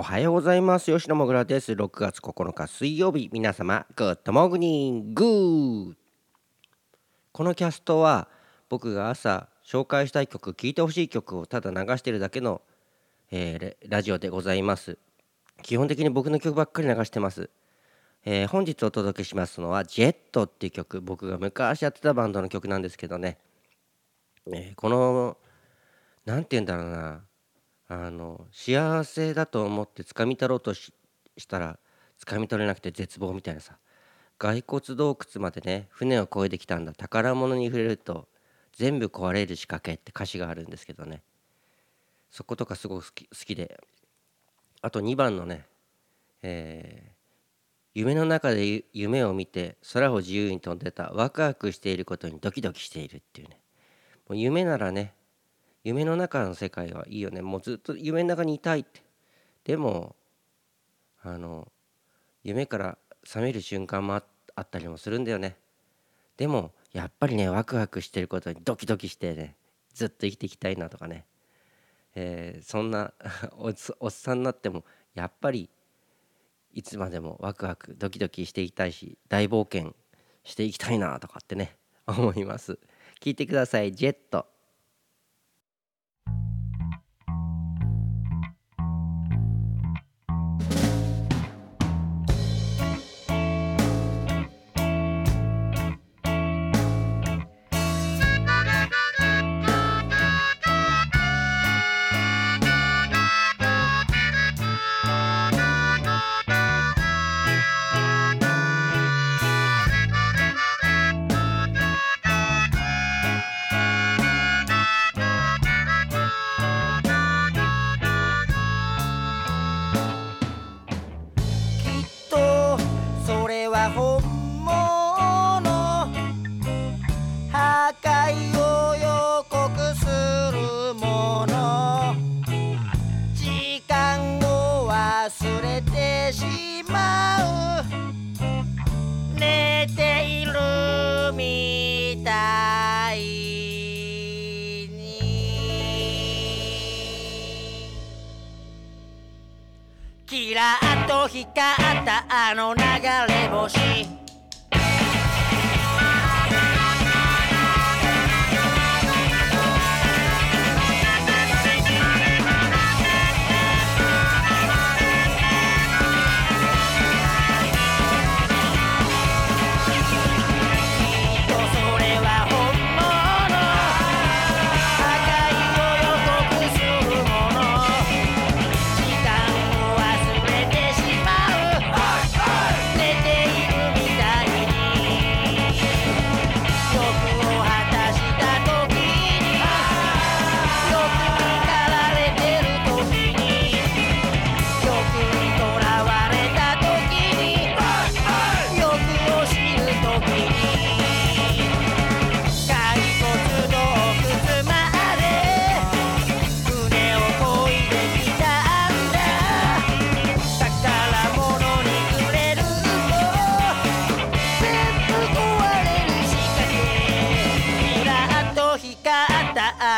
おはようございます。吉野もぐらです。6月9日水曜日。皆様 Good morning。このキャストは僕が朝紹介したい曲聴いてほしい曲をただ流してるだけの、えー、ラジオでございます。基本的に僕の曲ばっかり流してます、えー、本日お届けしますのは「ジェットっていう曲。僕が昔やってたバンドの曲なんですけどね、えー、この何て言うんだろうな。あの幸せだと思って掴み取ろうとしたら掴み取れなくて絶望みたいなさ。骸骨洞窟までね船を越えてきたんだ。宝物に触れると全部壊れる仕掛けって歌詞があるんですけどね。そことかすごく好き好きで。あと2番のね、えー、夢の中で夢を見て空を自由に飛んでたワクワクしていることにドキドキしているっていうね。もう夢ならね夢の中の世界はいいよね。もうずっと夢の中にいたいって。でもあの夢から覚める瞬間もあったりもするんだよね。でもやっぱりねワクワクしてることにドキドキしてねずっと生きていきたいなとかね、えー、そんな おっさんになってもやっぱりいつまでもワクワクドキドキしていきたいし大冒険していきたいなとかってね思います。聞いてください。ジェット。と光ったあの流れ星。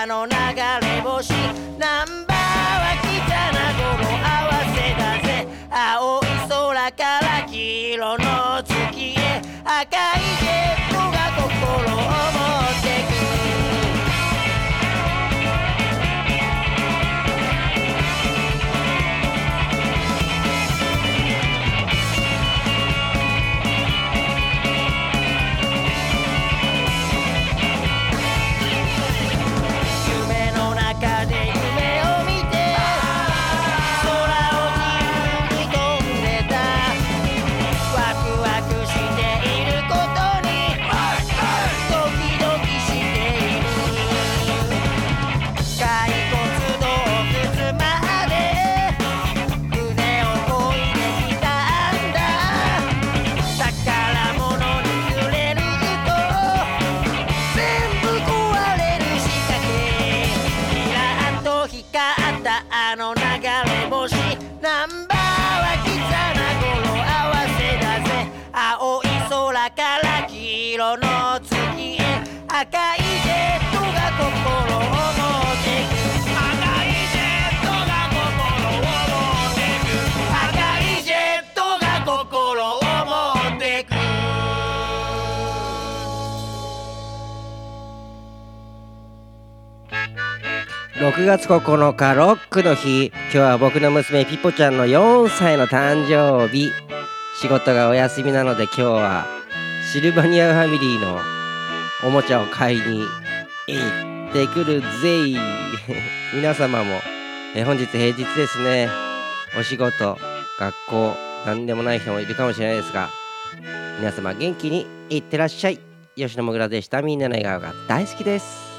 の流れ星。ナンバーは汚名護の合わせだぜ。青い空から黄色の月へ。赤いジェットが心を光ったあの流れ星。ナンバーは刻な語呂合わせだぜ。青い空から黄色の月へ。赤い6月9日ロックの日。今日は僕の娘ピポちゃんの4歳の誕生日。仕事がお休みなので今日はシルバニアファミリーのおもちゃを買いに行ってくるぜい。皆様もえ本日平日ですねお仕事学校何でもない人もいるかもしれないですが皆様元気にいってらっしゃい。吉野もぐらでした。みんなの笑顔が大好きです。